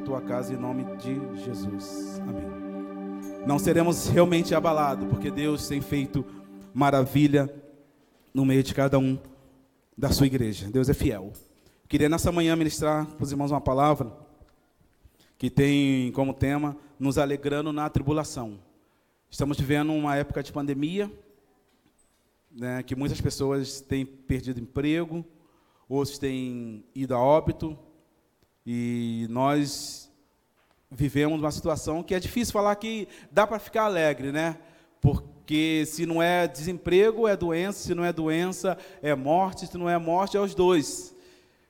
tua casa em nome de Jesus. Amém. Não seremos realmente abalados, porque Deus tem feito maravilha no meio de cada um da sua igreja. Deus é fiel. Queria nessa manhã ministrar para os irmãos uma palavra que tem como tema nos alegrando na tribulação. Estamos vivendo uma época de pandemia, né, que muitas pessoas têm perdido emprego, outros têm ido a óbito, e nós vivemos uma situação que é difícil falar que dá para ficar alegre, né? Porque se não é desemprego, é doença, se não é doença, é morte, se não é morte, é os dois.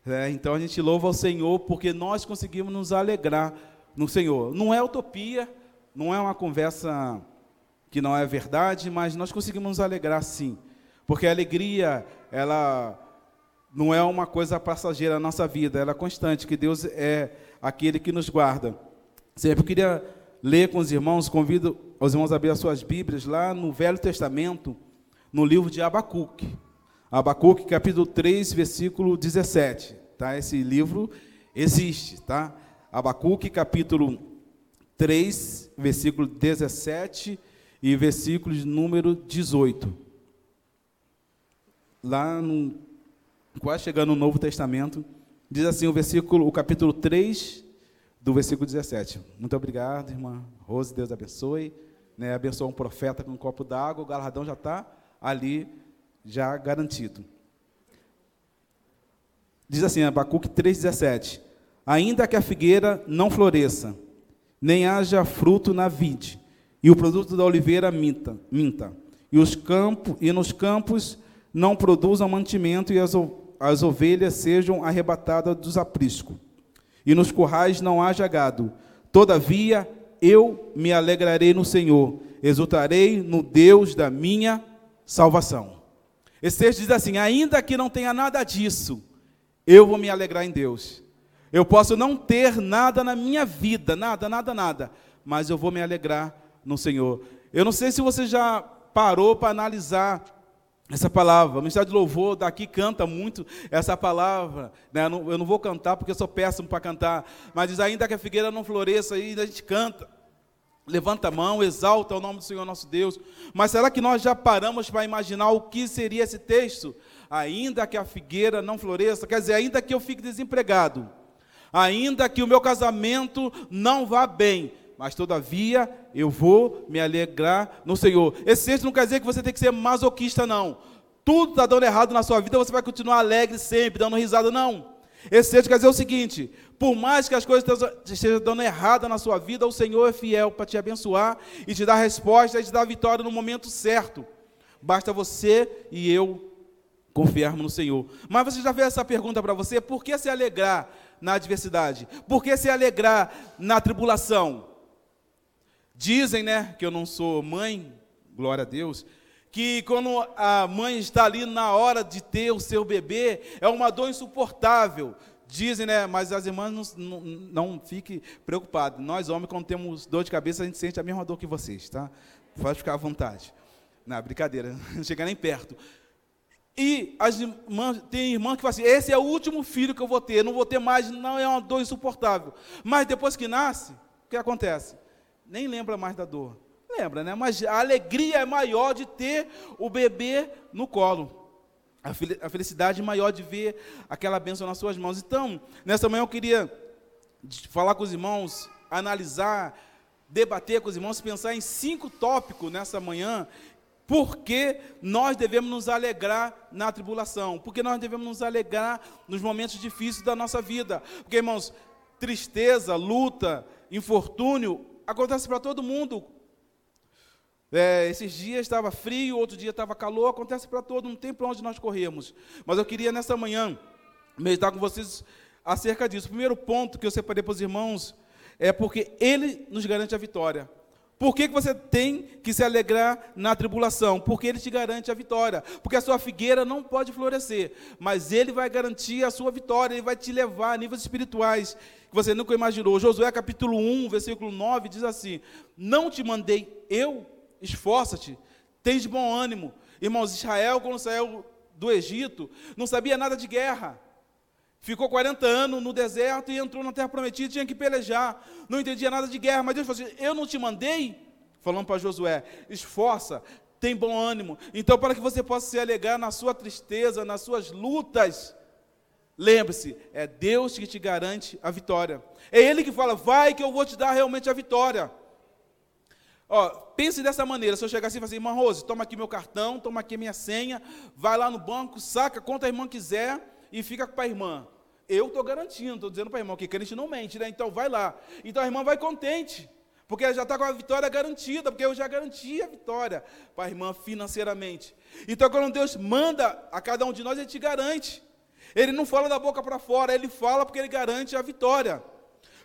É, então a gente louva ao Senhor porque nós conseguimos nos alegrar no Senhor. Não é utopia, não é uma conversa que não é verdade, mas nós conseguimos nos alegrar sim. Porque a alegria, ela não é uma coisa passageira na nossa vida, ela é constante, que Deus é aquele que nos guarda. Sempre queria ler com os irmãos, convido os irmãos a abrir as suas Bíblias lá no Velho Testamento, no livro de Abacuque. Abacuque, capítulo 3, versículo 17. Tá? Esse livro existe, tá? Abacuque, capítulo 3, versículo 17 e versículo número 18. Lá no quase chegando no Novo Testamento, diz assim o versículo, o capítulo 3, do versículo 17. Muito obrigado, irmã Rose, Deus abençoe. Né, abençoa um profeta com um copo d'água, o galardão já está ali, já garantido. Diz assim, Abacuque 3,17: Ainda que a figueira não floresça, nem haja fruto na vide, e o produto da oliveira minta, minta e, os campos, e nos campos não produzam mantimento, e as, as ovelhas sejam arrebatadas dos apriscos, e nos currais não haja gado. Todavia eu me alegrarei no Senhor, exultarei no Deus da minha salvação. Esse texto diz assim: ainda que não tenha nada disso, eu vou me alegrar em Deus. Eu posso não ter nada na minha vida, nada, nada, nada, mas eu vou me alegrar no Senhor. Eu não sei se você já parou para analisar essa palavra. O Ministério de Louvor daqui canta muito essa palavra. Né? Eu, não, vou cantar porque eu sou péssimo para cantar, mas diz ainda que a figueira não floresça, ainda a gente canta. Levanta a mão, exalta o nome do Senhor nosso Deus. Mas será que nós já paramos para imaginar o que seria esse texto? Ainda que a figueira não floresça, quer dizer, ainda que eu fique desempregado, ainda que o meu casamento não vá bem, mas todavia eu vou me alegrar no Senhor. Esse texto não quer dizer que você tem que ser masoquista, não. Tudo está dando errado na sua vida, você vai continuar alegre sempre, dando risada, não. Esse texto quer dizer o seguinte: por mais que as coisas estejam dando errado na sua vida, o Senhor é fiel para te abençoar e te dar resposta e te dar vitória no momento certo. Basta você e eu confiarmos no Senhor. Mas você já fez essa pergunta para você: por que se alegrar na adversidade? Por que se alegrar na tribulação? Dizem, né, que eu não sou mãe, glória a Deus, que quando a mãe está ali na hora de ter o seu bebê, é uma dor insuportável. Dizem, né, mas as irmãs não, não, não fiquem preocupadas. Nós, homens, quando temos dor de cabeça, a gente sente a mesma dor que vocês, tá? Pode ficar à vontade. Não, brincadeira, não chega nem perto. E as irmãs, tem irmã que fala assim: esse é o último filho que eu vou ter, não vou ter mais, não é uma dor insuportável. Mas depois que nasce, o que acontece? Nem lembra mais da dor. Lembra, né? Mas a alegria é maior de ter o bebê no colo. A felicidade maior de ver aquela bênção nas suas mãos. Então, nessa manhã eu queria falar com os irmãos, analisar, debater com os irmãos, pensar em cinco tópicos nessa manhã porque nós devemos nos alegrar na tribulação, porque nós devemos nos alegrar nos momentos difíceis da nossa vida. Porque, irmãos, tristeza, luta, infortúnio acontece para todo mundo. É, esses dias estava frio, outro dia estava calor, acontece para todo, não tem onde nós corremos. Mas eu queria nessa manhã meditar com vocês acerca disso. O primeiro ponto que eu separei para os irmãos é porque ele nos garante a vitória. Por que, que você tem que se alegrar na tribulação? Porque ele te garante a vitória. Porque a sua figueira não pode florescer, mas ele vai garantir a sua vitória, ele vai te levar a níveis espirituais que você nunca imaginou. Josué capítulo 1, versículo 9 diz assim: Não te mandei eu, esforça-te, tens bom ânimo. Irmãos, Israel, quando saiu do Egito, não sabia nada de guerra. Ficou 40 anos no deserto e entrou na terra prometida, tinha que pelejar. Não entendia nada de guerra, mas Deus falou assim: Eu não te mandei? Falando para Josué: Esforça, tem bom ânimo. Então, para que você possa se alegar na sua tristeza, nas suas lutas, lembre-se, é Deus que te garante a vitória. É Ele que fala: Vai que eu vou te dar realmente a vitória. Ó, pense dessa maneira, se eu chegar assim e falar assim, irmã Rose, toma aqui meu cartão, toma aqui minha senha, vai lá no banco, saca quanto a irmã quiser e fica com a irmã. Eu estou garantindo, estou dizendo para a irmã que crente não mente, né? Então vai lá. Então a irmã vai contente, porque ela já está com a vitória garantida, porque eu já garanti a vitória para a irmã financeiramente. Então quando Deus manda a cada um de nós, Ele te garante. Ele não fala da boca para fora, Ele fala porque Ele garante a vitória.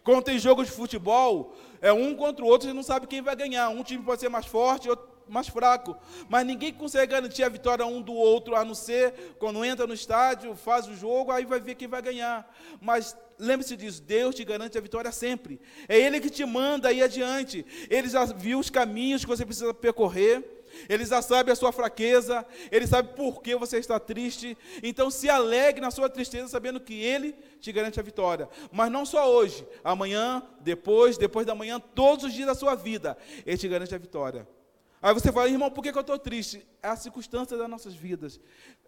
Quando tem jogo de futebol, é um contra o outro, você não sabe quem vai ganhar. Um time pode ser mais forte, outro mais fraco. Mas ninguém consegue garantir a vitória um do outro, a não ser quando entra no estádio, faz o jogo, aí vai ver quem vai ganhar. Mas lembre-se disso, Deus te garante a vitória sempre. É Ele que te manda aí adiante. Ele já viu os caminhos que você precisa percorrer. Ele já sabe a sua fraqueza, ele sabe por que você está triste. Então se alegre na sua tristeza, sabendo que ele te garante a vitória. Mas não só hoje, amanhã, depois, depois da manhã, todos os dias da sua vida, ele te garante a vitória. Aí você fala, irmão, por que, que eu estou triste? É a circunstância das nossas vidas.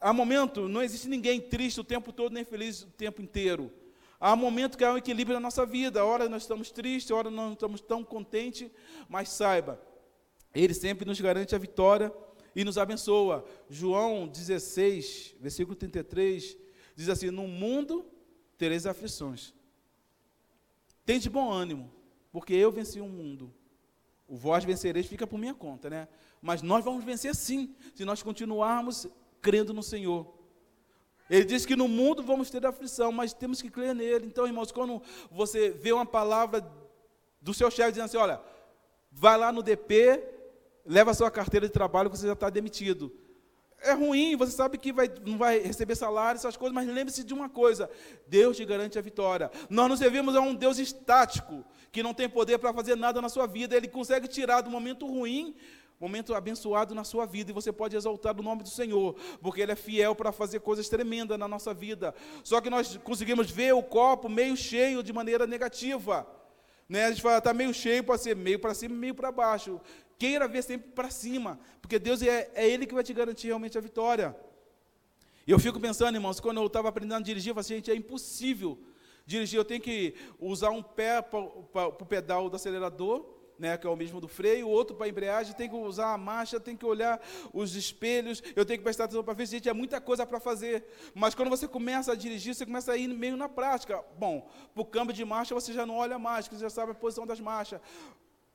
Há momento, não existe ninguém triste o tempo todo, nem feliz o tempo inteiro. Há momento que há um equilíbrio na nossa vida. Hora nós estamos tristes, hora não estamos tão contentes, mas saiba, ele sempre nos garante a vitória e nos abençoa. João 16, versículo 33, diz assim: No mundo tereis aflições. Tem de bom ânimo, porque eu venci o mundo. O vós vencereis fica por minha conta, né? Mas nós vamos vencer sim, se nós continuarmos crendo no Senhor. Ele diz que no mundo vamos ter aflição, mas temos que crer nele. Então, irmãos, quando você vê uma palavra do seu chefe dizendo assim: olha, vai lá no DP, leva a sua carteira de trabalho que você já está demitido. É ruim, você sabe que vai, não vai receber salário, essas coisas, mas lembre-se de uma coisa: Deus te garante a vitória. Nós nos servimos a um Deus estático, que não tem poder para fazer nada na sua vida. Ele consegue tirar do momento ruim momento abençoado na sua vida, e você pode exaltar o nome do Senhor, porque Ele é fiel para fazer coisas tremendas na nossa vida. Só que nós conseguimos ver o copo meio cheio de maneira negativa. Né? A gente fala, está meio cheio, pode ser meio para cima, meio para baixo. Queira ver sempre para cima, porque Deus é, é Ele que vai te garantir realmente a vitória. Eu fico pensando, irmãos, quando eu estava aprendendo a dirigir, eu falei assim, gente, é impossível dirigir, eu tenho que usar um pé para o pedal do acelerador, né, que é o mesmo do freio, o outro para a embreagem, tem que usar a marcha, tem que olhar os espelhos, eu tenho que prestar atenção para ver, gente, é muita coisa para fazer. Mas quando você começa a dirigir, você começa a ir meio na prática. Bom, para o câmbio de marcha você já não olha mais, você já sabe a posição das marchas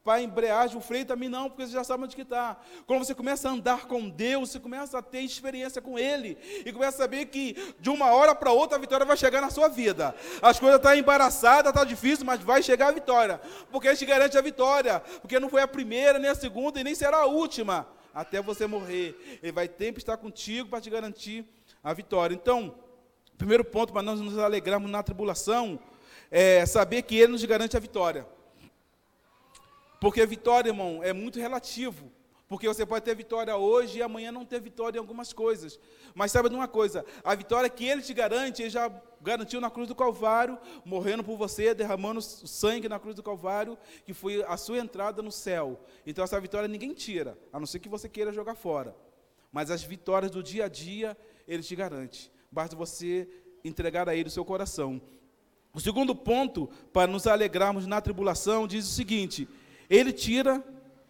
para a embreagem, o freio também não, porque você já sabe onde que está. Quando você começa a andar com Deus, você começa a ter experiência com Ele, e começa a saber que de uma hora para outra a vitória vai chegar na sua vida. As coisas estão tá embaraçadas, está difícil, mas vai chegar a vitória, porque Ele te garante a vitória, porque não foi a primeira, nem a segunda, e nem será a última, até você morrer. Ele vai sempre estar contigo para te garantir a vitória. Então, primeiro ponto para nós nos alegrarmos na tribulação, é saber que Ele nos garante a vitória. Porque vitória, irmão, é muito relativo. Porque você pode ter vitória hoje e amanhã não ter vitória em algumas coisas. Mas saiba de uma coisa: a vitória que Ele te garante, Ele já garantiu na cruz do Calvário, morrendo por você, derramando sangue na cruz do Calvário, que foi a sua entrada no céu. Então essa vitória ninguém tira, a não ser que você queira jogar fora. Mas as vitórias do dia a dia, Ele te garante. Basta você entregar a Ele o seu coração. O segundo ponto, para nos alegrarmos na tribulação, diz o seguinte ele tira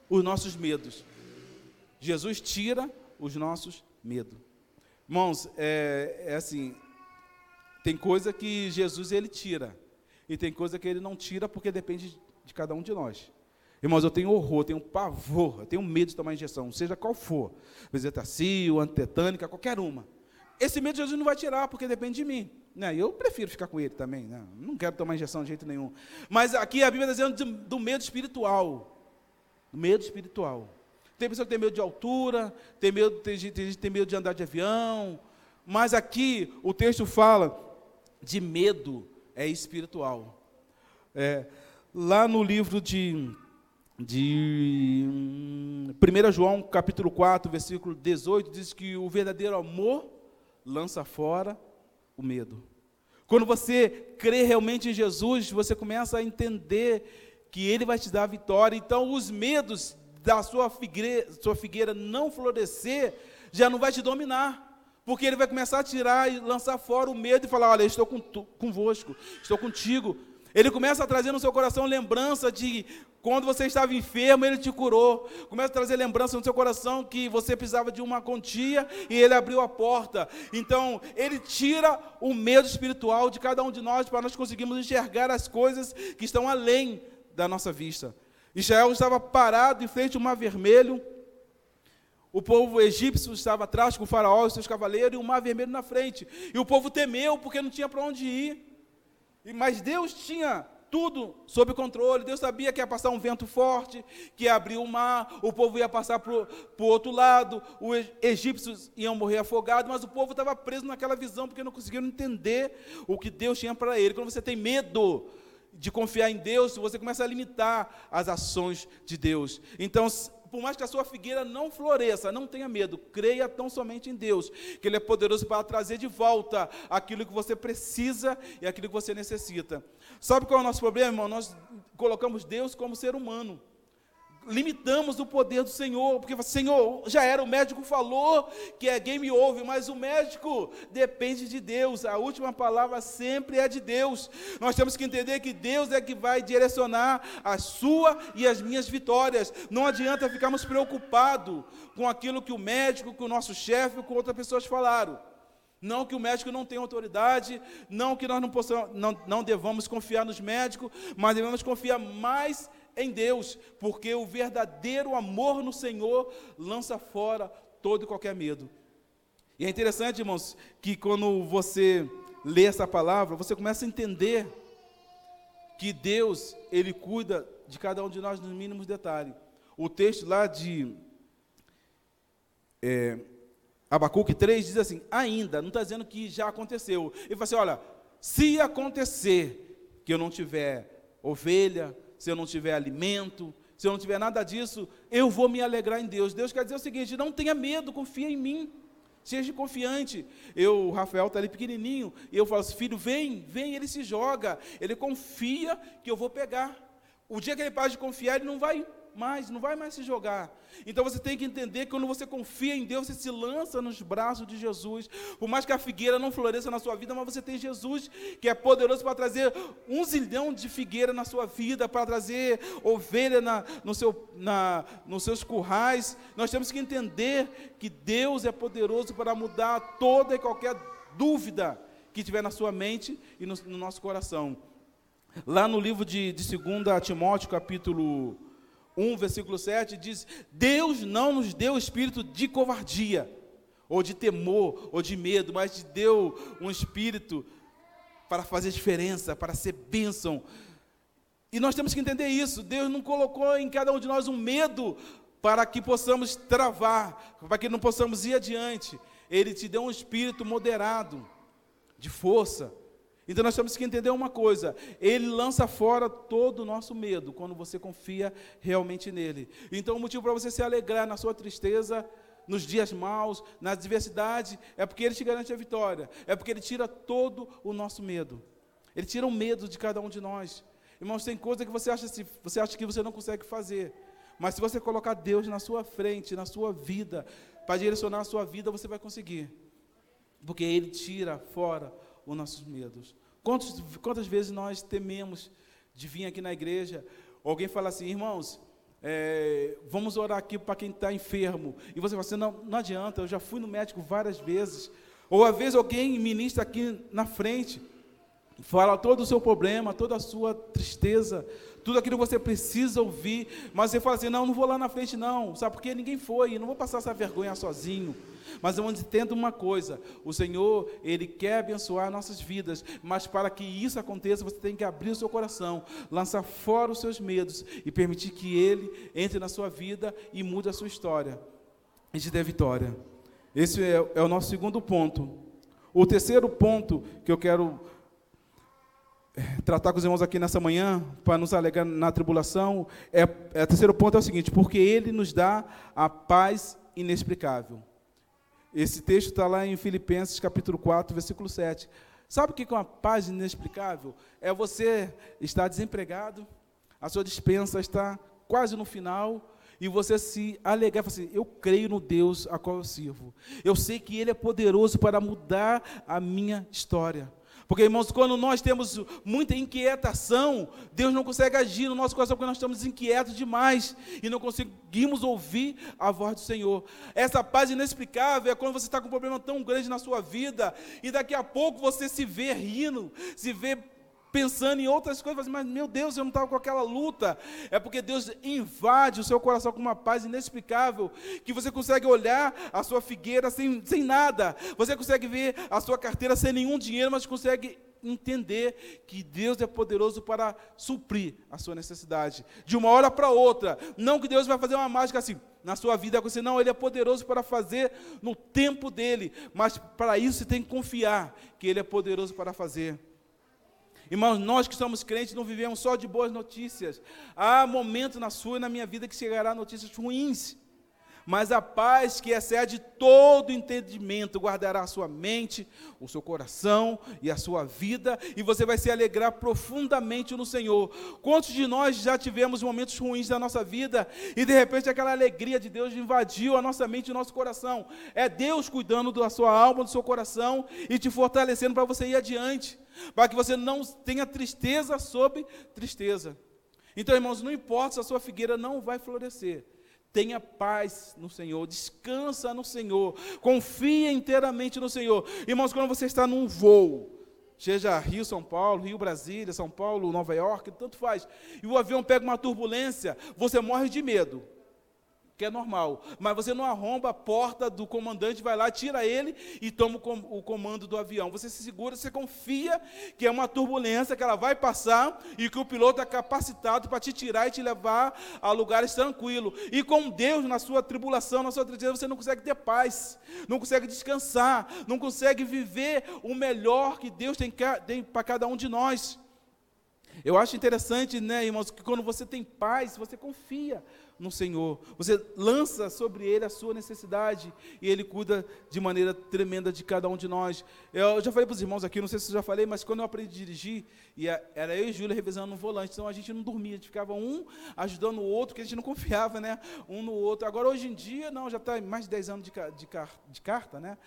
os nossos medos. Jesus tira os nossos medos. Irmãos, é, é assim, tem coisa que Jesus ele tira, e tem coisa que ele não tira porque depende de cada um de nós. Irmãos, eu tenho horror, tenho pavor, eu tenho medo de tomar injeção, seja qual for, bezetacil, antetânica, qualquer uma. Esse medo Jesus não vai tirar, porque depende de mim. Né? Eu prefiro ficar com ele também. Né? Não quero tomar injeção de jeito nenhum. Mas aqui a Bíblia está dizendo do medo espiritual. Do medo espiritual. Tem pessoa que tem medo de altura, tem, medo, tem tem tem medo de andar de avião. Mas aqui o texto fala de medo é espiritual. É, lá no livro de, de 1 João, capítulo 4, versículo 18, diz que o verdadeiro amor lança fora o medo. Quando você crê realmente em Jesus, você começa a entender que Ele vai te dar a vitória. Então, os medos da sua figueira, sua figueira não florescer já não vai te dominar. Porque ele vai começar a tirar e lançar fora o medo e falar: Olha, estou com, convosco, estou contigo. Ele começa a trazer no seu coração lembrança de quando você estava enfermo, ele te curou. Começa a trazer lembrança no seu coração que você precisava de uma quantia e ele abriu a porta. Então, ele tira o medo espiritual de cada um de nós para nós conseguirmos enxergar as coisas que estão além da nossa vista. Israel estava parado em frente ao mar vermelho. O povo egípcio estava atrás com o faraó e seus cavaleiros e o mar vermelho na frente. E o povo temeu porque não tinha para onde ir. Mas Deus tinha tudo sob controle. Deus sabia que ia passar um vento forte, que ia abrir o mar, o povo ia passar para o outro lado, os egípcios iam morrer afogados, mas o povo estava preso naquela visão porque não conseguiram entender o que Deus tinha para ele. Quando você tem medo de confiar em Deus, você começa a limitar as ações de Deus. Então, por mais que a sua figueira não floresça, não tenha medo, creia tão somente em Deus, que Ele é poderoso para trazer de volta aquilo que você precisa e aquilo que você necessita. Sabe qual é o nosso problema, irmão? Nós colocamos Deus como ser humano limitamos o poder do Senhor, porque Senhor, já era, o médico falou que é game over, mas o médico depende de Deus, a última palavra sempre é de Deus. Nós temos que entender que Deus é que vai direcionar a sua e as minhas vitórias. Não adianta ficarmos preocupados com aquilo que o médico, que o nosso chefe, com outras pessoas falaram. Não que o médico não tenha autoridade, não que nós não, possamos, não, não devamos confiar nos médicos, mas devemos confiar mais em Deus, porque o verdadeiro amor no Senhor lança fora todo e qualquer medo. E é interessante, irmãos, que quando você lê essa palavra, você começa a entender que Deus, Ele cuida de cada um de nós nos mínimos detalhes. O texto lá de é, Abacuque 3 diz assim: ainda, não está dizendo que já aconteceu. Ele fala assim: olha, se acontecer que eu não tiver ovelha, se eu não tiver alimento, se eu não tiver nada disso, eu vou me alegrar em Deus. Deus quer dizer o seguinte: não tenha medo, confia em mim. Seja confiante. Eu, o Rafael está ali pequenininho, e eu falo assim: filho, vem, vem. Ele se joga, ele confia que eu vou pegar. O dia que ele para de confiar, ele não vai mais, não vai mais se jogar. Então você tem que entender que quando você confia em Deus, você se lança nos braços de Jesus. Por mais que a figueira não floresça na sua vida, mas você tem Jesus, que é poderoso para trazer um zilhão de figueira na sua vida, para trazer ovelha na, no seu, na, nos seus currais. Nós temos que entender que Deus é poderoso para mudar toda e qualquer dúvida que tiver na sua mente e no, no nosso coração. Lá no livro de, de 2 Timóteo, capítulo 1, versículo 7, diz: Deus não nos deu espírito de covardia, ou de temor, ou de medo, mas deu um espírito para fazer diferença, para ser bênção. E nós temos que entender isso. Deus não colocou em cada um de nós um medo para que possamos travar, para que não possamos ir adiante. Ele te deu um espírito moderado, de força, então nós temos que entender uma coisa: Ele lança fora todo o nosso medo quando você confia realmente nele. Então o motivo para você se alegrar na sua tristeza, nos dias maus, na adversidade, é porque Ele te garante a vitória, é porque Ele tira todo o nosso medo. Ele tira o medo de cada um de nós. Irmãos, tem coisa que você acha, você acha que você não consegue fazer, mas se você colocar Deus na sua frente, na sua vida, para direcionar a sua vida, você vai conseguir, porque Ele tira fora os nossos medos. Quantos, quantas vezes nós tememos de vir aqui na igreja, alguém fala assim, irmãos, é, vamos orar aqui para quem está enfermo. E você fala assim, não, não adianta, eu já fui no médico várias vezes. Ou às vezes alguém ministra aqui na frente, fala todo o seu problema, toda a sua tristeza, tudo aquilo que você precisa ouvir, mas você fala assim, não, não vou lá na frente não, sabe porque ninguém foi, não vou passar essa vergonha sozinho. Mas eu entendo uma coisa: o Senhor, Ele quer abençoar nossas vidas, mas para que isso aconteça, você tem que abrir o seu coração, lançar fora os seus medos e permitir que Ele entre na sua vida e mude a sua história e te dê vitória. Esse é, é o nosso segundo ponto. O terceiro ponto que eu quero é, tratar com os irmãos aqui nessa manhã, para nos alegrar na tribulação, é, é, o terceiro ponto é o seguinte, porque Ele nos dá a paz inexplicável. Esse texto está lá em Filipenses capítulo 4, versículo 7. Sabe o que é uma paz inexplicável? É você estar desempregado, a sua dispensa está quase no final, e você se alegrar, assim, eu creio no Deus a qual eu sirvo. Eu sei que Ele é poderoso para mudar a minha história. Porque, irmãos, quando nós temos muita inquietação, Deus não consegue agir no nosso coração porque nós estamos inquietos demais e não conseguimos ouvir a voz do Senhor. Essa paz inexplicável é quando você está com um problema tão grande na sua vida e daqui a pouco você se vê rindo, se vê pensando em outras coisas, mas meu Deus, eu não estava com aquela luta. É porque Deus invade o seu coração com uma paz inexplicável, que você consegue olhar a sua figueira sem, sem nada, você consegue ver a sua carteira sem nenhum dinheiro, mas consegue entender que Deus é poderoso para suprir a sua necessidade, de uma hora para outra. Não que Deus vai fazer uma mágica assim na sua vida, você não, Ele é poderoso para fazer no tempo dele, mas para isso você tem que confiar que Ele é poderoso para fazer. Irmãos, nós que somos crentes não vivemos só de boas notícias. Há momentos na sua e na minha vida que chegará notícias ruins. Mas a paz que excede todo entendimento guardará a sua mente, o seu coração e a sua vida, e você vai se alegrar profundamente no Senhor. Quantos de nós já tivemos momentos ruins da nossa vida e de repente aquela alegria de Deus invadiu a nossa mente e o nosso coração? É Deus cuidando da sua alma, do seu coração e te fortalecendo para você ir adiante, para que você não tenha tristeza sobre tristeza. Então, irmãos, não importa se a sua figueira não vai florescer. Tenha paz no Senhor, descansa no Senhor, confia inteiramente no Senhor. Irmãos, quando você está num voo, seja Rio, São Paulo, Rio, Brasília, São Paulo, Nova York, tanto faz, e o avião pega uma turbulência, você morre de medo que é normal. Mas você não arromba a porta do comandante, vai lá, tira ele e toma o comando do avião. Você se segura, você confia que é uma turbulência, que ela vai passar e que o piloto é capacitado para te tirar e te levar a lugares tranquilos. E com Deus, na sua tribulação, na sua tristeza, você não consegue ter paz, não consegue descansar, não consegue viver o melhor que Deus tem, tem para cada um de nós. Eu acho interessante, né, irmãos, que quando você tem paz, você confia no Senhor. Você lança sobre Ele a sua necessidade e Ele cuida de maneira tremenda de cada um de nós. Eu já falei para os irmãos aqui, não sei se eu já falei, mas quando eu aprendi a dirigir, e era eu e Júlia revezando no volante, então a gente não dormia, a gente ficava um ajudando o outro, porque a gente não confiava, né? Um no outro. Agora, hoje em dia, não, já está mais de 10 anos de, de, de carta, né?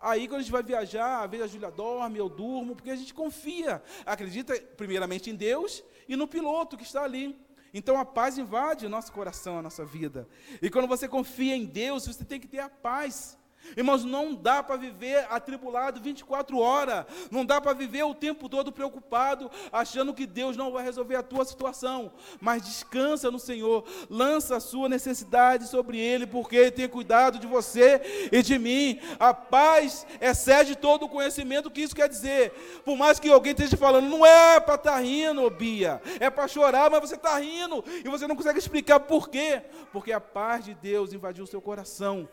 Aí, quando a gente vai viajar, às vezes a Júlia dorme, eu durmo, porque a gente confia, acredita primeiramente em Deus e no piloto que está ali. Então a paz invade o nosso coração, a nossa vida. E quando você confia em Deus, você tem que ter a paz. Irmãos, não dá para viver atribulado 24 horas, não dá para viver o tempo todo preocupado, achando que Deus não vai resolver a tua situação, mas descansa no Senhor, lança a sua necessidade sobre Ele, porque Ele tem cuidado de você e de mim. A paz excede todo o conhecimento, o que isso quer dizer? Por mais que alguém esteja falando, não é para estar tá rindo, Bia, é para chorar, mas você está rindo e você não consegue explicar por quê, porque a paz de Deus invadiu o seu coração.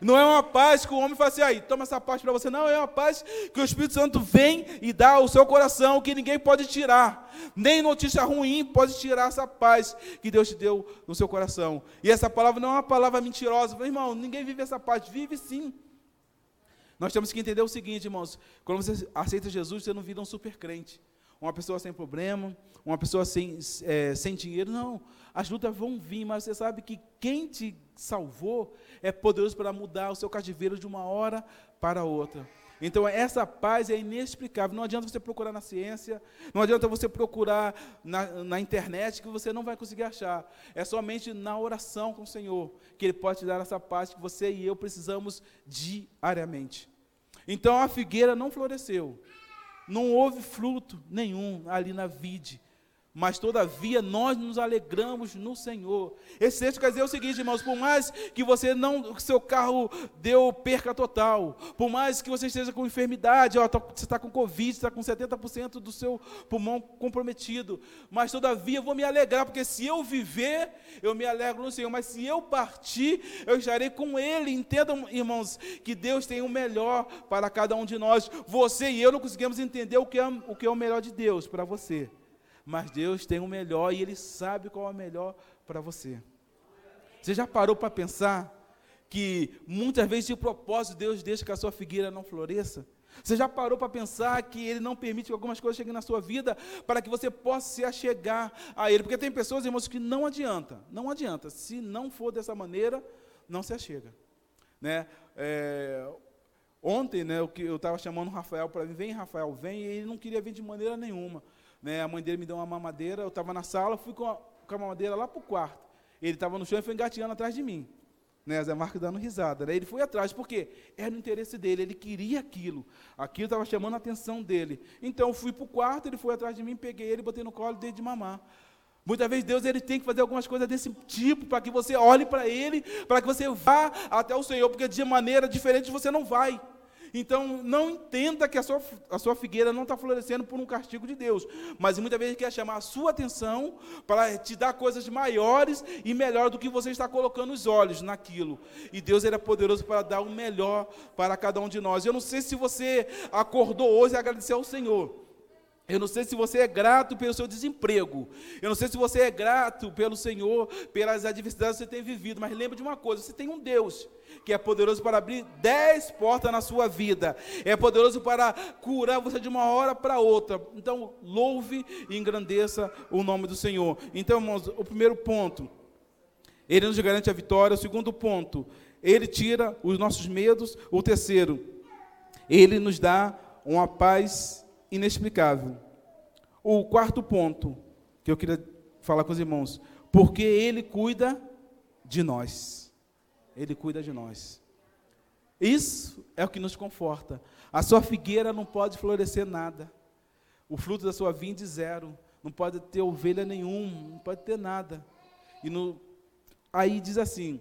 Não é uma paz que o homem fala assim, aí, toma essa paz para você. Não, é uma paz que o Espírito Santo vem e dá ao seu coração, que ninguém pode tirar. Nem notícia ruim pode tirar essa paz que Deus te deu no seu coração. E essa palavra não é uma palavra mentirosa. Irmão, ninguém vive essa paz. Vive sim. Nós temos que entender o seguinte, irmãos. Quando você aceita Jesus, você não vira um super crente. Uma pessoa sem problema, uma pessoa sem, é, sem dinheiro. Não. As lutas vão vir, mas você sabe que quem te salvou é poderoso para mudar o seu cativeiro de uma hora para outra. Então, essa paz é inexplicável. Não adianta você procurar na ciência, não adianta você procurar na, na, internet, que você não vai conseguir achar. É somente na oração com o Senhor que Ele pode te dar essa paz que você e eu precisamos diariamente. Então, a figueira não floresceu, não houve fruto nenhum ali na vide mas todavia nós nos alegramos no Senhor. Esse texto quer dizer o seguinte, irmãos: por mais que você não, seu carro deu perca total, por mais que você esteja com enfermidade, ó, tá, você está com Covid, está com 70% do seu pulmão comprometido, mas todavia vou me alegrar, porque se eu viver, eu me alegro no Senhor, mas se eu partir, eu estarei com Ele. Entendam, irmãos, que Deus tem o melhor para cada um de nós. Você e eu não conseguimos entender o que é, o, que é o melhor de Deus para você mas Deus tem o melhor e Ele sabe qual é o melhor para você. Você já parou para pensar que muitas vezes o propósito de Deus deixa que a sua figueira não floresça? Você já parou para pensar que Ele não permite que algumas coisas cheguem na sua vida para que você possa se achegar a Ele? Porque tem pessoas, irmãos, que não adianta, não adianta. Se não for dessa maneira, não se achega. Né? É, ontem, né, eu estava chamando o Rafael para vir, vem Rafael, vem, e ele não queria vir de maneira nenhuma. Né? A mãe dele me deu uma mamadeira, eu estava na sala, fui com a, com a mamadeira lá para o quarto. Ele estava no chão e foi engateando atrás de mim. Né, Zé Marco dando risada. Né? Ele foi atrás, porque era no interesse dele, ele queria aquilo. Aquilo estava chamando a atenção dele. Então eu fui para o quarto, ele foi atrás de mim, peguei ele, botei no colo e dei de mamar. Muitas vezes Deus ele tem que fazer algumas coisas desse tipo para que você olhe para Ele, para que você vá até o Senhor, porque de maneira diferente você não vai. Então, não entenda que a sua, a sua figueira não está florescendo por um castigo de Deus, mas muitas vezes quer chamar a sua atenção para te dar coisas maiores e melhor do que você está colocando os olhos naquilo. E Deus ele é poderoso para dar o melhor para cada um de nós. Eu não sei se você acordou hoje e agradeceu ao Senhor. Eu não sei se você é grato pelo seu desemprego. Eu não sei se você é grato pelo Senhor, pelas adversidades que você tem vivido. Mas lembre de uma coisa: você tem um Deus que é poderoso para abrir dez portas na sua vida. É poderoso para curar você de uma hora para outra. Então, louve e engrandeça o nome do Senhor. Então, irmãos, o primeiro ponto, ele nos garante a vitória. O segundo ponto, ele tira os nossos medos. O terceiro, ele nos dá uma paz inexplicável. O quarto ponto que eu queria falar com os irmãos, porque Ele cuida de nós. Ele cuida de nós. Isso é o que nos conforta. A sua figueira não pode florescer nada. O fruto da sua vinde zero. Não pode ter ovelha nenhuma, não pode ter nada. E no, aí diz assim,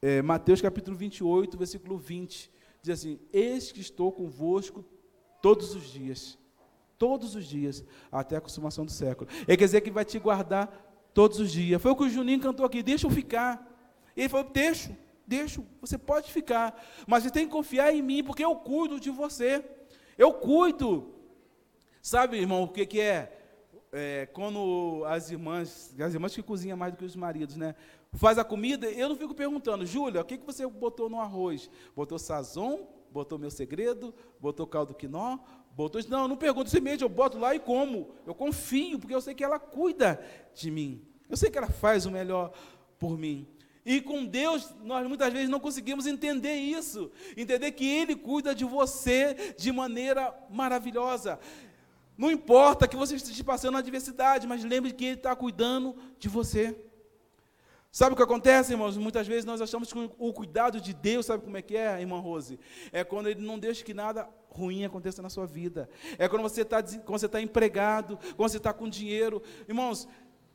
é, Mateus capítulo 28, versículo 20, diz assim: Eis que estou convosco todos os dias. Todos os dias, até a consumação do século. Ele quer dizer que vai te guardar todos os dias. Foi o que o Juninho cantou aqui, deixa eu ficar. Ele falou, deixa, deixa, você pode ficar. Mas você tem que confiar em mim, porque eu cuido de você. Eu cuido. Sabe, irmão, o que, que é? é? Quando as irmãs, as irmãs que cozinham mais do que os maridos, né? Faz a comida, eu não fico perguntando, Júlia, o que, que você botou no arroz? Botou sazon botou meu segredo, botou caldo quinó, botou. Não, não pergunto semente, eu boto lá e como. Eu confio, porque eu sei que ela cuida de mim. Eu sei que ela faz o melhor por mim. E com Deus, nós muitas vezes não conseguimos entender isso. Entender que Ele cuida de você de maneira maravilhosa. Não importa que você esteja passando adversidade, mas lembre que Ele está cuidando de você. Sabe o que acontece, irmãos? Muitas vezes nós achamos que o cuidado de Deus, sabe como é que é, irmã Rose? É quando Ele não deixa que nada ruim aconteça na sua vida. É quando você está tá empregado, quando você está com dinheiro. Irmãos,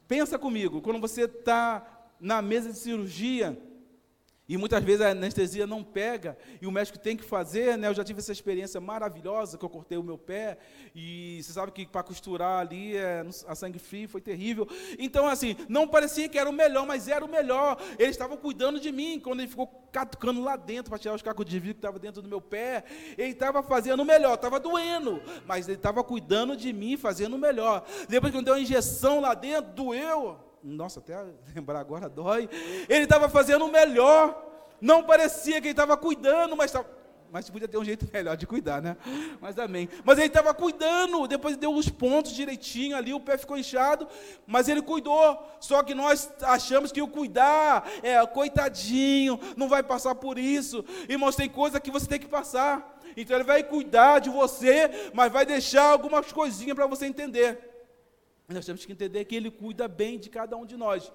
pensa comigo, quando você está na mesa de cirurgia, e muitas vezes a anestesia não pega e o médico tem que fazer, né? Eu já tive essa experiência maravilhosa que eu cortei o meu pé e você sabe que para costurar ali é, a sangue frio foi terrível. Então assim, não parecia que era o melhor, mas era o melhor. Ele estava cuidando de mim quando ele ficou catucando lá dentro para tirar os cacos de vidro que estavam dentro do meu pé. Ele estava fazendo o melhor, estava doendo, mas ele estava cuidando de mim, fazendo o melhor. Depois que eu dei uma injeção lá dentro, doeu nossa, até lembrar agora dói. Ele estava fazendo o melhor. Não parecia que ele estava cuidando, mas estava. Mas podia ter um jeito melhor de cuidar, né? Mas amém. Mas ele estava cuidando, depois deu os pontos direitinho ali, o pé ficou inchado, mas ele cuidou. Só que nós achamos que o cuidar é coitadinho, não vai passar por isso. Irmãos, tem coisa que você tem que passar. Então ele vai cuidar de você, mas vai deixar algumas coisinhas para você entender. Nós temos que entender que Ele cuida bem de cada um de nós.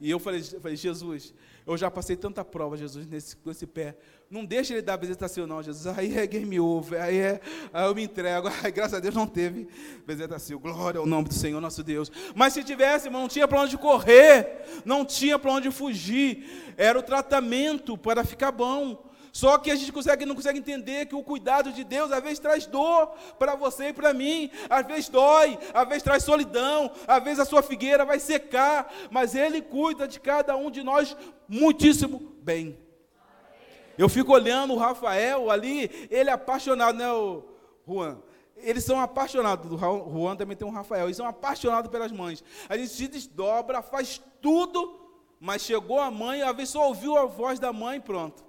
E eu falei, falei Jesus, eu já passei tanta prova, Jesus, nesse, com esse pé. Não deixa ele dar bezetacil, não, Jesus. Aí é game over, aí, é, aí eu me entrego. Aí, graças a Deus não teve bezetacil. Glória ao nome do Senhor, nosso Deus. Mas se tivesse, não tinha para onde correr, não tinha para onde fugir. Era o tratamento para ficar bom. Só que a gente consegue, não consegue entender que o cuidado de Deus às vezes traz dor para você e para mim, às vezes dói, às vezes traz solidão, às vezes a sua figueira vai secar, mas Ele cuida de cada um de nós muitíssimo bem. Eu fico olhando o Rafael ali, ele é apaixonado, né, o Juan? Eles são apaixonados, o Juan também tem um Rafael, eles são apaixonados pelas mães. A gente se desdobra, faz tudo, mas chegou a mãe, às vezes só ouviu a voz da mãe pronto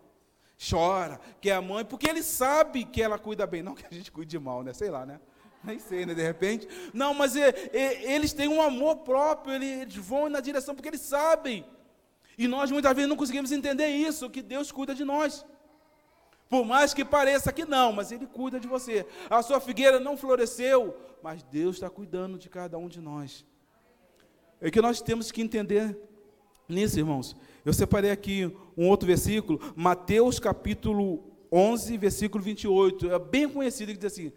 chora, quer a mãe, porque ele sabe que ela cuida bem. Não que a gente cuide mal, né? Sei lá, né? Nem sei, né? De repente. Não, mas é, é, eles têm um amor próprio, eles vão na direção porque eles sabem. E nós muitas vezes não conseguimos entender isso, que Deus cuida de nós. Por mais que pareça que não, mas Ele cuida de você. A sua figueira não floresceu, mas Deus está cuidando de cada um de nós. É que nós temos que entender nisso, irmãos. Eu separei aqui um outro versículo, Mateus capítulo 11, versículo 28. É bem conhecido que diz assim: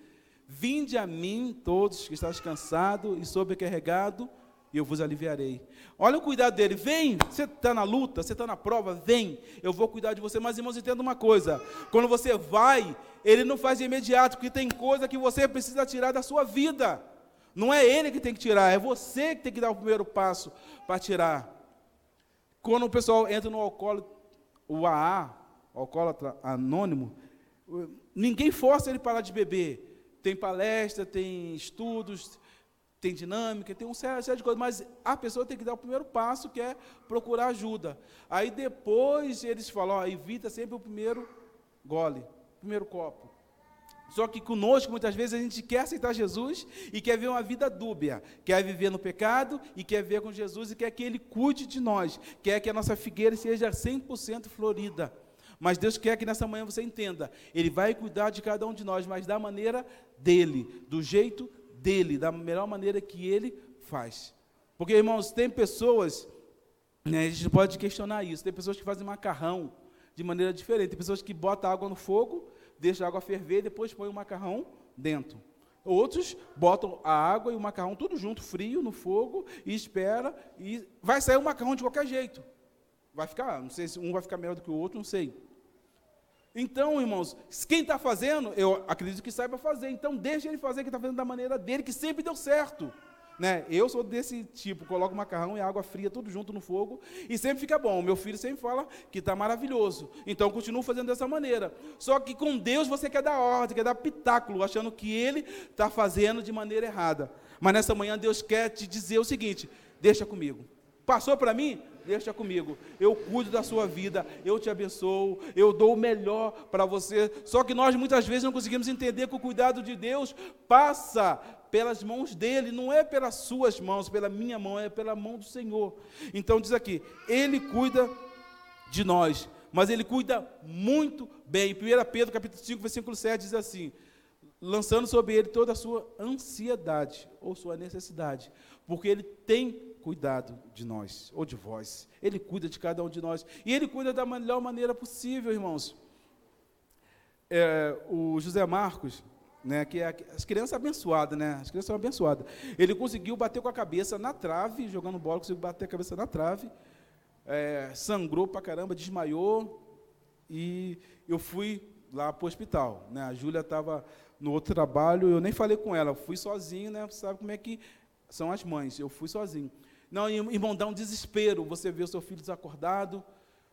Vinde a mim, todos que estás cansado e sobrecarregado, e eu vos aliviarei. Olha o cuidado dele. Vem, você está na luta, você está na prova, vem, eu vou cuidar de você. Mas, irmãos, entenda uma coisa: quando você vai, ele não faz de imediato, porque tem coisa que você precisa tirar da sua vida. Não é ele que tem que tirar, é você que tem que dar o primeiro passo para tirar. Quando o pessoal entra no alcoólatra, o AA, alcoólatra anônimo, ninguém força ele parar de beber tem palestra, tem estudos, tem dinâmica, tem um série de coisas, mas a pessoa tem que dar o primeiro passo, que é procurar ajuda. Aí depois eles falam, ó, evita sempre o primeiro gole, primeiro copo. Só que conosco, muitas vezes, a gente quer aceitar Jesus e quer ver uma vida dúbia, quer viver no pecado e quer ver com Jesus e quer que Ele cuide de nós, quer que a nossa figueira seja 100% florida. Mas Deus quer que nessa manhã você entenda, Ele vai cuidar de cada um de nós, mas da maneira dele, do jeito dele, da melhor maneira que ele faz. Porque, irmãos, tem pessoas, né, a gente pode questionar isso, tem pessoas que fazem macarrão de maneira diferente, tem pessoas que botam água no fogo, deixam a água ferver depois põem o macarrão dentro. Outros botam a água e o macarrão tudo junto, frio, no fogo, e espera, e vai sair o macarrão de qualquer jeito. Vai ficar, não sei se um vai ficar melhor do que o outro, não sei. Então, irmãos, quem está fazendo, eu acredito que saiba fazer. Então, deixa ele fazer, que está fazendo da maneira dele, que sempre deu certo. Né? Eu sou desse tipo, coloco macarrão e água fria tudo junto no fogo e sempre fica bom. Meu filho sempre fala que está maravilhoso. Então, eu continuo fazendo dessa maneira. Só que com Deus você quer dar ordem, quer dar pitáculo, achando que Ele está fazendo de maneira errada. Mas nessa manhã Deus quer te dizer o seguinte: deixa comigo. Passou para mim? deixa comigo. Eu cuido da sua vida, eu te abençoo, eu dou o melhor para você. Só que nós muitas vezes não conseguimos entender que o cuidado de Deus passa pelas mãos dele, não é pelas suas mãos, pela minha mão, é pela mão do Senhor. Então diz aqui, ele cuida de nós, mas ele cuida muito bem. 1 Pedro capítulo 5, versículo 7 diz assim: lançando sobre ele toda a sua ansiedade ou sua necessidade, porque ele tem cuidado de nós, ou de vós. Ele cuida de cada um de nós. E ele cuida da melhor maneira possível, irmãos. É, o José Marcos, né, que é as crianças abençoadas, né? As crianças são abençoadas. Ele conseguiu bater com a cabeça na trave, jogando bola, conseguiu bater a cabeça na trave. É, sangrou pra caramba, desmaiou. E eu fui lá para o hospital. Né? A Júlia estava no outro trabalho, eu nem falei com ela, fui sozinho, né? Você sabe como é que são as mães. Eu fui sozinho. Não, irmão, dá um desespero você ver o seu filho desacordado,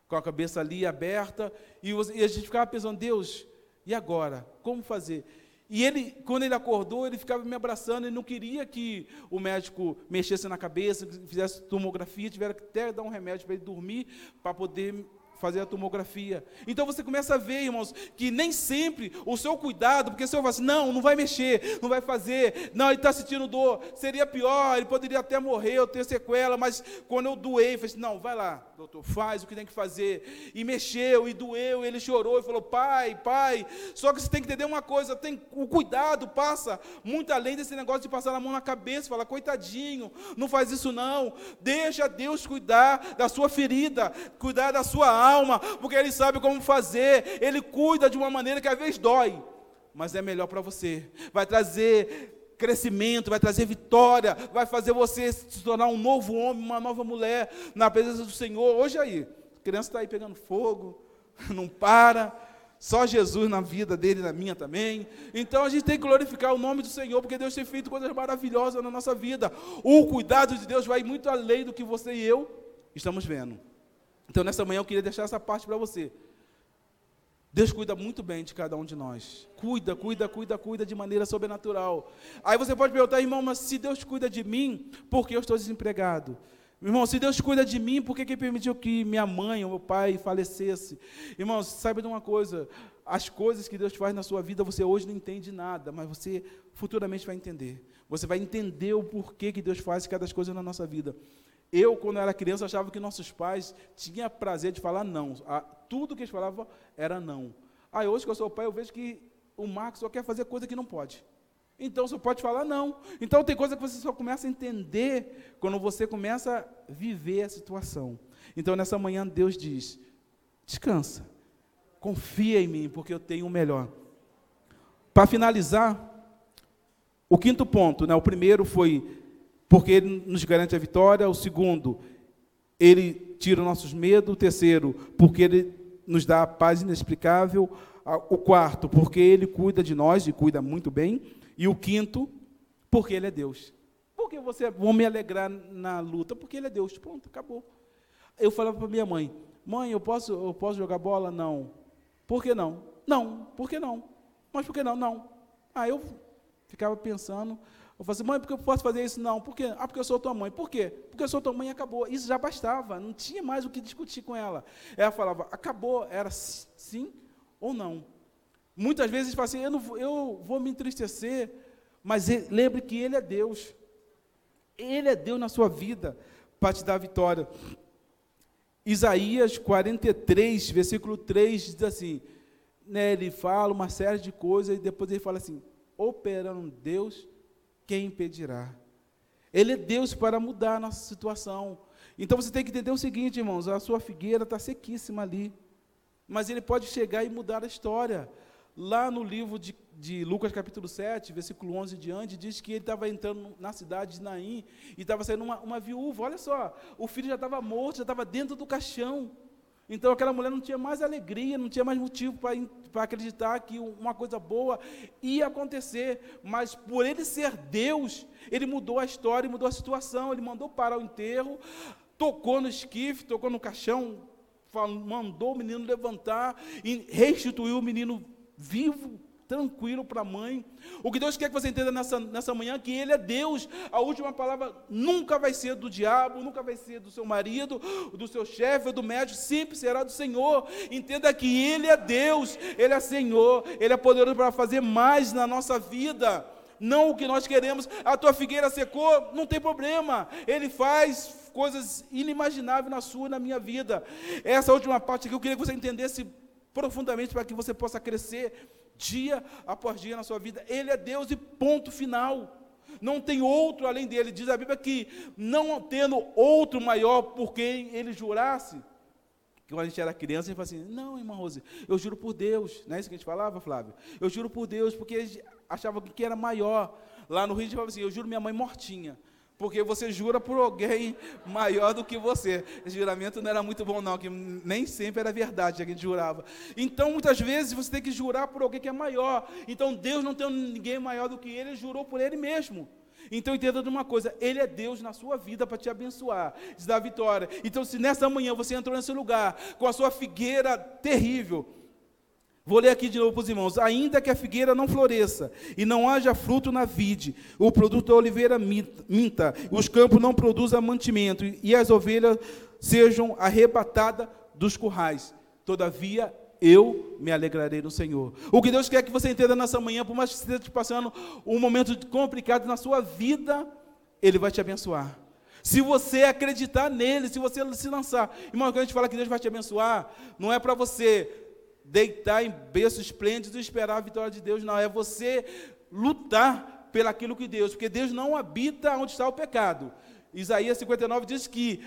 com a cabeça ali aberta, e, a gente ficava pensando, Deus, e agora? Como fazer? E ele, quando ele acordou, ele ficava me abraçando, ele não queria que o médico mexesse na cabeça, fizesse tomografia, tiveram que até dar um remédio para ele dormir, para poder fazer a tomografia. Então você começa a ver, irmãos, que nem sempre o seu cuidado, porque o senhor fala assim, não, não vai mexer, não vai fazer, não, ele está sentindo dor, seria pior, ele poderia até morrer ou ter sequela, mas quando eu doei, eu falei assim, não, vai lá, doutor, faz o que tem que fazer. E mexeu, e doeu, e ele chorou, e falou, pai, pai, só que você tem que entender uma coisa, tem, o cuidado passa muito além desse negócio de passar a mão na cabeça, falar, coitadinho, não faz isso não, deixa Deus cuidar da sua ferida, cuidar da sua alma, alma, porque Ele sabe como fazer, Ele cuida de uma maneira que às vezes dói, mas é melhor para você, vai trazer crescimento, vai trazer vitória, vai fazer você se tornar um novo homem, uma nova mulher na presença do Senhor. Hoje aí, a criança está aí pegando fogo, não para, só Jesus na vida dele na minha também. Então a gente tem que glorificar o nome do Senhor, porque Deus tem feito coisas maravilhosas na nossa vida. O cuidado de Deus vai muito além do que você e eu estamos vendo. Então, nessa manhã, eu queria deixar essa parte para você. Deus cuida muito bem de cada um de nós. Cuida, cuida, cuida, cuida de maneira sobrenatural. Aí você pode perguntar, irmão, mas se Deus cuida de mim, por que eu estou desempregado? Irmão, se Deus cuida de mim, por que, que permitiu que minha mãe ou meu pai falecesse? Irmão, saiba de uma coisa: as coisas que Deus faz na sua vida, você hoje não entende nada, mas você futuramente vai entender. Você vai entender o porquê que Deus faz cada coisa na nossa vida. Eu, quando era criança, achava que nossos pais tinham prazer de falar não. Tudo que eles falavam era não. Aí hoje que eu sou pai, eu vejo que o Marcos só quer fazer coisa que não pode. Então você pode falar não. Então tem coisa que você só começa a entender quando você começa a viver a situação. Então nessa manhã Deus diz: descansa, confia em mim, porque eu tenho o melhor. Para finalizar, o quinto ponto, né, o primeiro foi porque ele nos garante a vitória. O segundo, ele tira os nossos medos. O terceiro, porque ele nos dá a paz inexplicável. O quarto, porque ele cuida de nós e cuida muito bem. E o quinto, porque ele é Deus. Por que você vão me alegrar na luta? Porque ele é Deus. Pronto, acabou. Eu falava para minha mãe: Mãe, eu posso, eu posso jogar bola? Não. Por que não? Não. Por que não? Mas por que não? Não. Aí eu ficava pensando. Eu falei assim, mãe, por que eu posso fazer isso? Não. Por quê? Ah, porque eu sou tua mãe. Por quê? Porque eu sou tua mãe e acabou. Isso já bastava, não tinha mais o que discutir com ela. Ela falava, acabou, era sim ou não. Muitas vezes fala assim, eu, não, eu vou me entristecer, mas lembre que Ele é Deus. Ele é Deus na sua vida para te dar vitória. Isaías 43, versículo 3, diz assim, né, ele fala uma série de coisas e depois ele fala assim, operando Deus quem impedirá? Ele é Deus para mudar a nossa situação. Então você tem que entender o seguinte, irmãos: a sua figueira está sequíssima ali, mas ele pode chegar e mudar a história. Lá no livro de, de Lucas, capítulo 7, versículo 11 em diante, diz que ele estava entrando na cidade de Naim e estava saindo uma, uma viúva. Olha só, o filho já estava morto, já estava dentro do caixão. Então aquela mulher não tinha mais alegria, não tinha mais motivo para acreditar que uma coisa boa ia acontecer, mas por ele ser Deus, ele mudou a história mudou a situação. Ele mandou parar o enterro, tocou no esquife, tocou no caixão, mandou o menino levantar e restituiu o menino vivo tranquilo para a mãe. O que Deus quer que você entenda nessa, nessa manhã é que Ele é Deus. A última palavra nunca vai ser do diabo, nunca vai ser do seu marido, do seu chefe, do médico, sempre será do Senhor. Entenda que Ele é Deus, Ele é Senhor, Ele é poderoso para fazer mais na nossa vida. Não o que nós queremos. A tua figueira secou, não tem problema. Ele faz coisas inimagináveis na sua e na minha vida. Essa última parte aqui eu queria que você entendesse profundamente para que você possa crescer dia após dia na sua vida. Ele é Deus e ponto final. Não tem outro além dele. Diz a Bíblia que não tendo outro maior por quem ele jurasse. Que quando a gente era criança, a gente fala assim: Não, irmã Rose, eu juro por Deus. Não é isso que a gente falava, Flávio? Eu juro por Deus, porque a gente achava que era maior. Lá no Rio, a gente falava assim: Eu juro minha mãe mortinha porque você jura por alguém maior do que você. Esse juramento não era muito bom, não, que nem sempre era verdade a gente jurava. Então, muitas vezes, você tem que jurar por alguém que é maior. Então, Deus não tem ninguém maior do que ele, ele jurou por ele mesmo. Então entenda de uma coisa, Ele é Deus na sua vida para te abençoar, te dar vitória. Então, se nessa manhã você entrou nesse lugar com a sua figueira terrível, Vou ler aqui de novo para os irmãos. Ainda que a figueira não floresça e não haja fruto na vide, o produto da oliveira minta, os campos não produzam mantimento e as ovelhas sejam arrebatadas dos currais. Todavia, eu me alegrarei no Senhor. O que Deus quer que você entenda nessa manhã, por mais que você esteja passando um momento complicado na sua vida, Ele vai te abençoar. Se você acreditar nele, se você se lançar. Irmão, quando a gente fala que Deus vai te abençoar, não é para você deitar em berço esplêndido e esperar a vitória de Deus, não, é você lutar pelaquilo que Deus, porque Deus não habita onde está o pecado. Isaías 59 diz que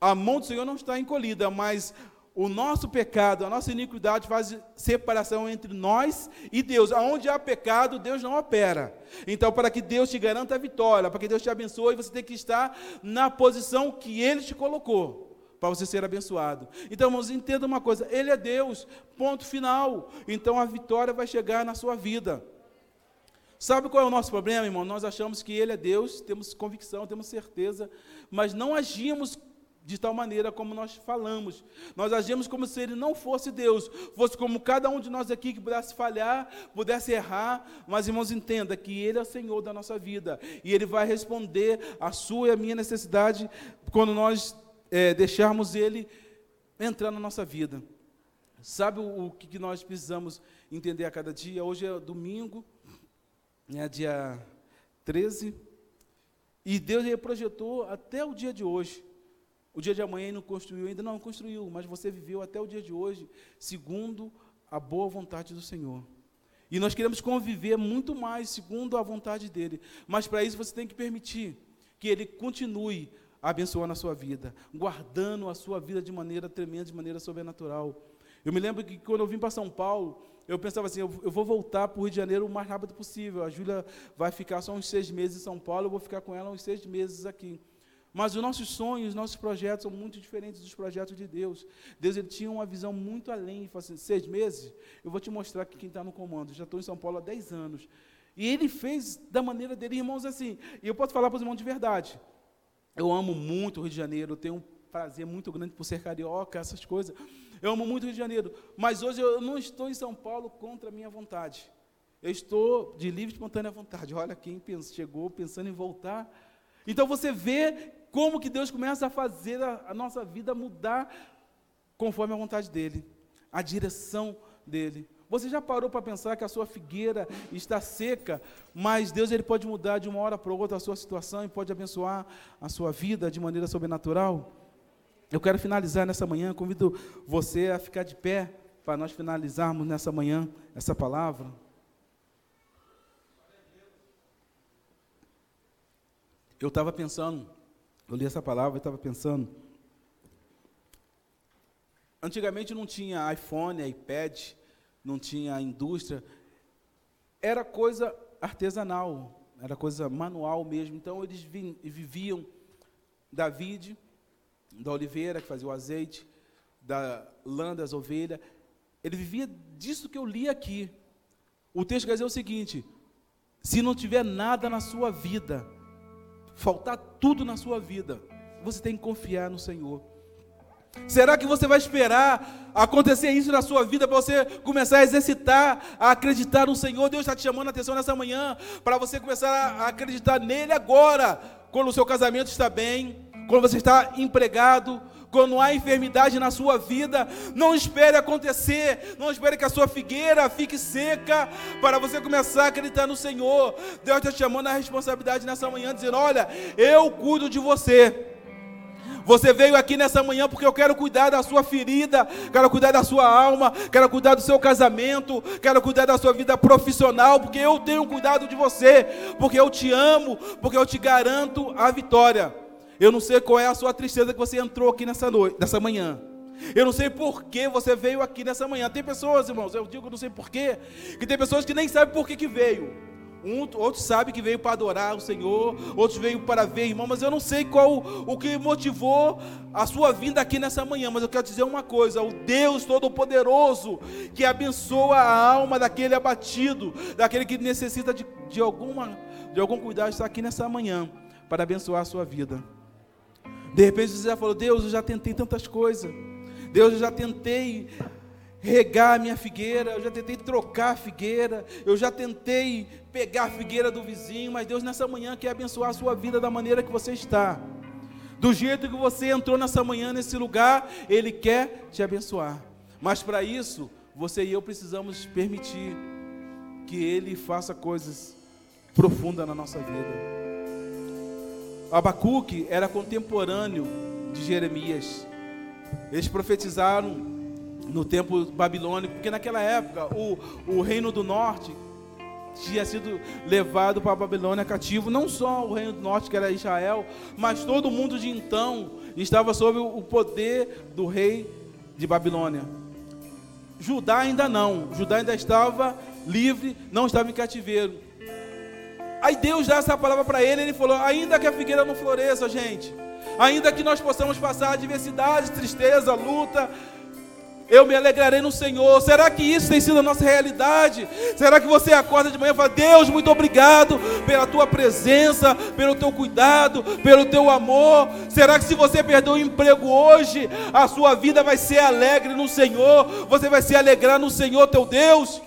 a mão do Senhor não está encolhida, mas o nosso pecado, a nossa iniquidade faz separação entre nós e Deus. Aonde há pecado, Deus não opera. Então, para que Deus te garanta a vitória, para que Deus te abençoe, você tem que estar na posição que Ele te colocou para você ser abençoado. Então, irmãos, entenda uma coisa: Ele é Deus, ponto final. Então a vitória vai chegar na sua vida. Sabe qual é o nosso problema, irmão? Nós achamos que Ele é Deus, temos convicção, temos certeza, mas não agimos de tal maneira como nós falamos. Nós agimos como se ele não fosse Deus, fosse como cada um de nós aqui que pudesse falhar, pudesse errar, mas irmãos, entenda que ele é o Senhor da nossa vida e ele vai responder a sua e a minha necessidade quando nós é, deixarmos ele entrar na nossa vida. Sabe o, o que nós precisamos entender a cada dia? Hoje é domingo, é dia 13, e Deus ele projetou até o dia de hoje o dia de amanhã não construiu ainda, não construiu, mas você viveu até o dia de hoje, segundo a boa vontade do Senhor. E nós queremos conviver muito mais segundo a vontade dele. Mas para isso você tem que permitir que ele continue abençoando a sua vida, guardando a sua vida de maneira tremenda, de maneira sobrenatural. Eu me lembro que quando eu vim para São Paulo, eu pensava assim, eu, vou voltar para o Rio de Janeiro o mais rápido possível. A Júlia vai ficar só uns seis meses em São Paulo, eu vou ficar com ela uns seis meses aqui. Mas os nossos sonhos, os nossos projetos são muito diferentes dos projetos de Deus. Deus ele tinha uma visão muito além. Ele assim, seis meses, eu vou te mostrar que quem está no comando. Já estou em São Paulo há dez anos. E ele fez da maneira dele, irmãos, assim. E eu posso falar para os irmãos de verdade. Eu amo muito o Rio de Janeiro, eu tenho um prazer muito grande por ser carioca, essas coisas. Eu amo muito o Rio de Janeiro. Mas hoje eu não estou em São Paulo contra a minha vontade. Eu estou de livre e espontânea vontade. Olha quem chegou pensando em voltar. Então você vê como que Deus começa a fazer a, a nossa vida mudar conforme a vontade dEle, a direção dEle. Você já parou para pensar que a sua figueira está seca, mas Deus ele pode mudar de uma hora para outra a sua situação e pode abençoar a sua vida de maneira sobrenatural? Eu quero finalizar nessa manhã, convido você a ficar de pé para nós finalizarmos nessa manhã essa palavra. Eu estava pensando eu li essa palavra e estava pensando. Antigamente não tinha iPhone, iPad, não tinha indústria. Era coisa artesanal, era coisa manual mesmo. Então eles viviam David, da oliveira, que fazia o azeite, da lã das ovelhas. Ele vivia disso que eu li aqui. O texto quer dizer o seguinte: se não tiver nada na sua vida, faltar tudo na sua vida, você tem que confiar no Senhor. Será que você vai esperar acontecer isso na sua vida para você começar a exercitar, a acreditar no Senhor? Deus está te chamando a atenção nessa manhã para você começar a acreditar nele agora, quando o seu casamento está bem, quando você está empregado, quando há enfermidade na sua vida, não espere acontecer, não espere que a sua figueira fique seca para você começar a acreditar no Senhor. Deus está te chamando a responsabilidade nessa manhã, dizendo: Olha, eu cuido de você. Você veio aqui nessa manhã porque eu quero cuidar da sua ferida, quero cuidar da sua alma, quero cuidar do seu casamento, quero cuidar da sua vida profissional, porque eu tenho cuidado de você, porque eu te amo, porque eu te garanto a vitória. Eu não sei qual é a sua tristeza que você entrou aqui nessa noite, nessa manhã. Eu não sei por que você veio aqui nessa manhã. Tem pessoas, irmãos, eu digo não sei por quê, que tem pessoas que nem sabem por que, que veio. Um, outros sabem que veio para adorar o Senhor, outros veio para ver, irmão, mas eu não sei qual o que motivou a sua vinda aqui nessa manhã, mas eu quero dizer uma coisa: o Deus Todo-Poderoso que abençoa a alma daquele abatido, daquele que necessita de, de, alguma, de algum cuidado, está aqui nessa manhã para abençoar a sua vida. De repente você já falou: Deus, eu já tentei tantas coisas. Deus, eu já tentei regar a minha figueira, eu já tentei trocar a figueira, eu já tentei pegar a figueira do vizinho, mas Deus nessa manhã quer abençoar a sua vida da maneira que você está. Do jeito que você entrou nessa manhã nesse lugar, Ele quer te abençoar. Mas para isso, você e eu precisamos permitir que Ele faça coisas profundas na nossa vida. Abacuque era contemporâneo de Jeremias. Eles profetizaram no tempo babilônico, porque naquela época o, o reino do norte tinha sido levado para a Babilônia cativo, não só o reino do norte, que era Israel, mas todo mundo de então estava sob o poder do rei de Babilônia. Judá ainda não, Judá ainda estava livre, não estava em cativeiro. Aí Deus dá essa palavra para ele, ele falou: ainda que a figueira não floresça, gente, ainda que nós possamos passar adversidade, tristeza, luta, eu me alegrarei no Senhor. Será que isso tem sido a nossa realidade? Será que você acorda de manhã e fala: Deus, muito obrigado pela tua presença, pelo teu cuidado, pelo teu amor? Será que se você perdeu o emprego hoje, a sua vida vai ser alegre no Senhor? Você vai se alegrar no Senhor, teu Deus?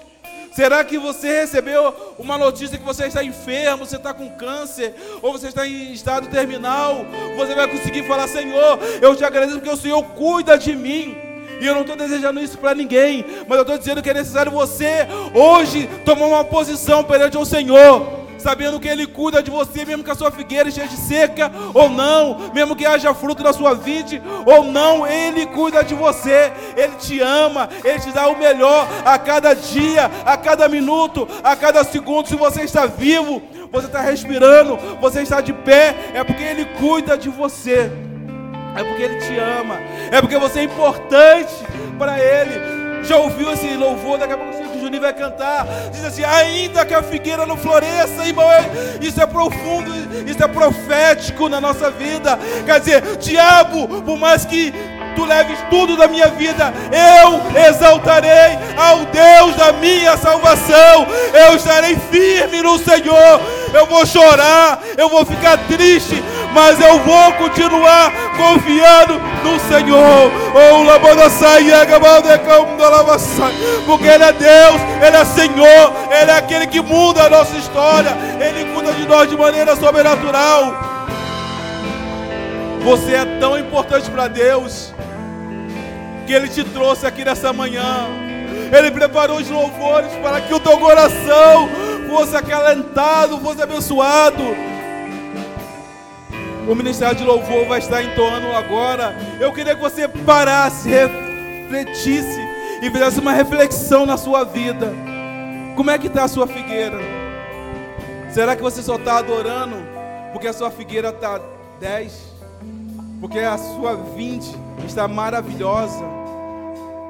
Será que você recebeu uma notícia que você está enfermo, você está com câncer, ou você está em estado terminal? Você vai conseguir falar: Senhor, eu te agradeço porque o Senhor cuida de mim. E eu não estou desejando isso para ninguém, mas eu estou dizendo que é necessário você hoje tomar uma posição perante o Senhor sabendo que Ele cuida de você, mesmo que a sua figueira esteja seca ou não, mesmo que haja fruto na sua vide ou não, Ele cuida de você, Ele te ama, Ele te dá o melhor a cada dia, a cada minuto, a cada segundo. Se você está vivo, você está respirando, você está de pé, é porque Ele cuida de você. É porque Ele te ama. É porque você é importante para Ele. Já ouviu esse louvor? Daqui a pouco o Juninho vai cantar. Diz assim: ainda que a figueira não floresça, irmão. Isso é profundo, isso é profético na nossa vida. Quer dizer, diabo, por mais que tu leves tudo da minha vida, eu exaltarei ao Deus da minha salvação. Eu estarei firme no Senhor. Eu vou chorar, eu vou ficar triste, mas eu vou continuar confiando no Senhor. Oh, porque Ele é Deus, Ele é Senhor, Ele é aquele que muda a nossa história, Ele cuida de nós de maneira sobrenatural. Você é tão importante para Deus que Ele te trouxe aqui nessa manhã. Ele preparou os louvores para que o teu coração fosse acalentado, fosse abençoado. O ministério de louvor vai estar entoando agora. Eu queria que você parasse, refletisse e fizesse uma reflexão na sua vida. Como é que está a sua figueira? Será que você só está adorando porque a sua figueira está 10? Porque a sua 20 está maravilhosa?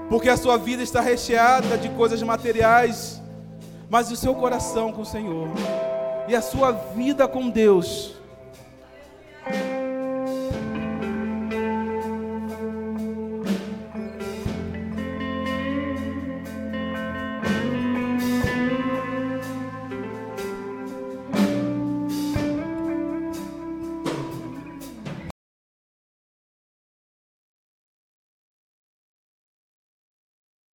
Porque a sua vida está recheada de coisas materiais? Mas o seu coração com o Senhor e a sua vida com Deus